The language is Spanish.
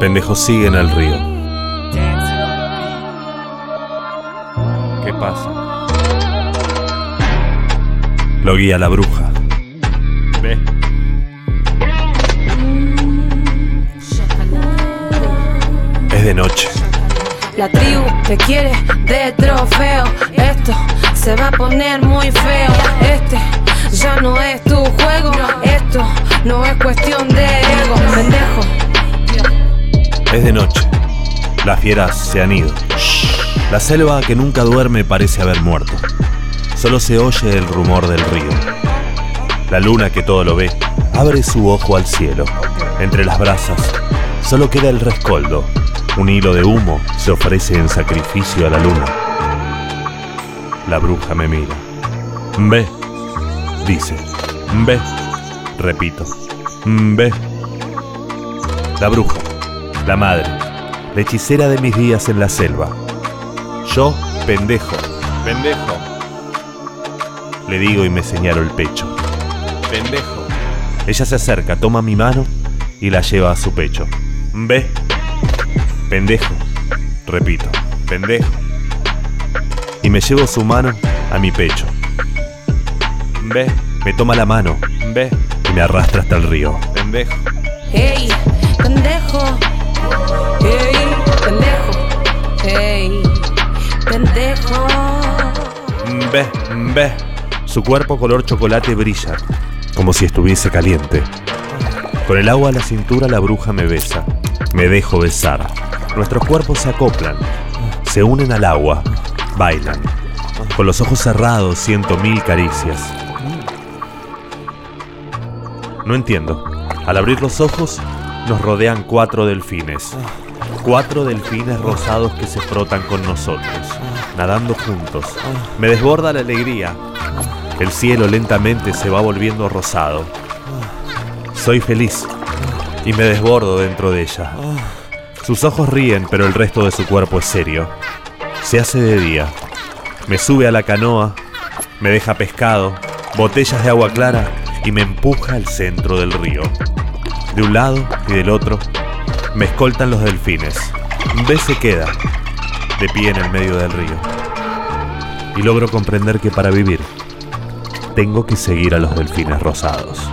Pendejo sigue en el río. ¿Qué pasa? Lo guía la bruja. Ve. Es de noche. La tribu te quiere de trofeo. Esto se va a poner muy feo. Es de noche. Las fieras se han ido. La selva que nunca duerme parece haber muerto. Solo se oye el rumor del río. La luna que todo lo ve abre su ojo al cielo. Entre las brasas solo queda el rescoldo. Un hilo de humo se ofrece en sacrificio a la luna. La bruja me mira. Ve, dice. Ve, repito. Ve. La bruja, la madre, la hechicera de mis días en la selva. Yo, pendejo, pendejo. Le digo y me señalo el pecho. Pendejo. Ella se acerca, toma mi mano y la lleva a su pecho. Ve. Pendejo. Repito. Pendejo. Y me llevo su mano a mi pecho. Ve. Me toma la mano. Ve. Y me arrastra hasta el río. Pendejo. Hey, pendejo. Pendejo. Hey, pendejo. Ve, ve. Su cuerpo color chocolate brilla, como si estuviese caliente. Con el agua a la cintura la bruja me besa. Me dejo besar. Nuestros cuerpos se acoplan. Se unen al agua. Bailan. Con los ojos cerrados siento mil caricias. No entiendo. Al abrir los ojos nos rodean cuatro delfines. Cuatro delfines rosados que se frotan con nosotros, nadando juntos. Me desborda la alegría. El cielo lentamente se va volviendo rosado. Soy feliz y me desbordo dentro de ella. Sus ojos ríen, pero el resto de su cuerpo es serio. Se hace de día. Me sube a la canoa, me deja pescado, botellas de agua clara y me empuja al centro del río. De un lado y del otro me escoltan los delfines. B se queda de pie en el medio del río. Y logro comprender que para vivir tengo que seguir a los delfines rosados.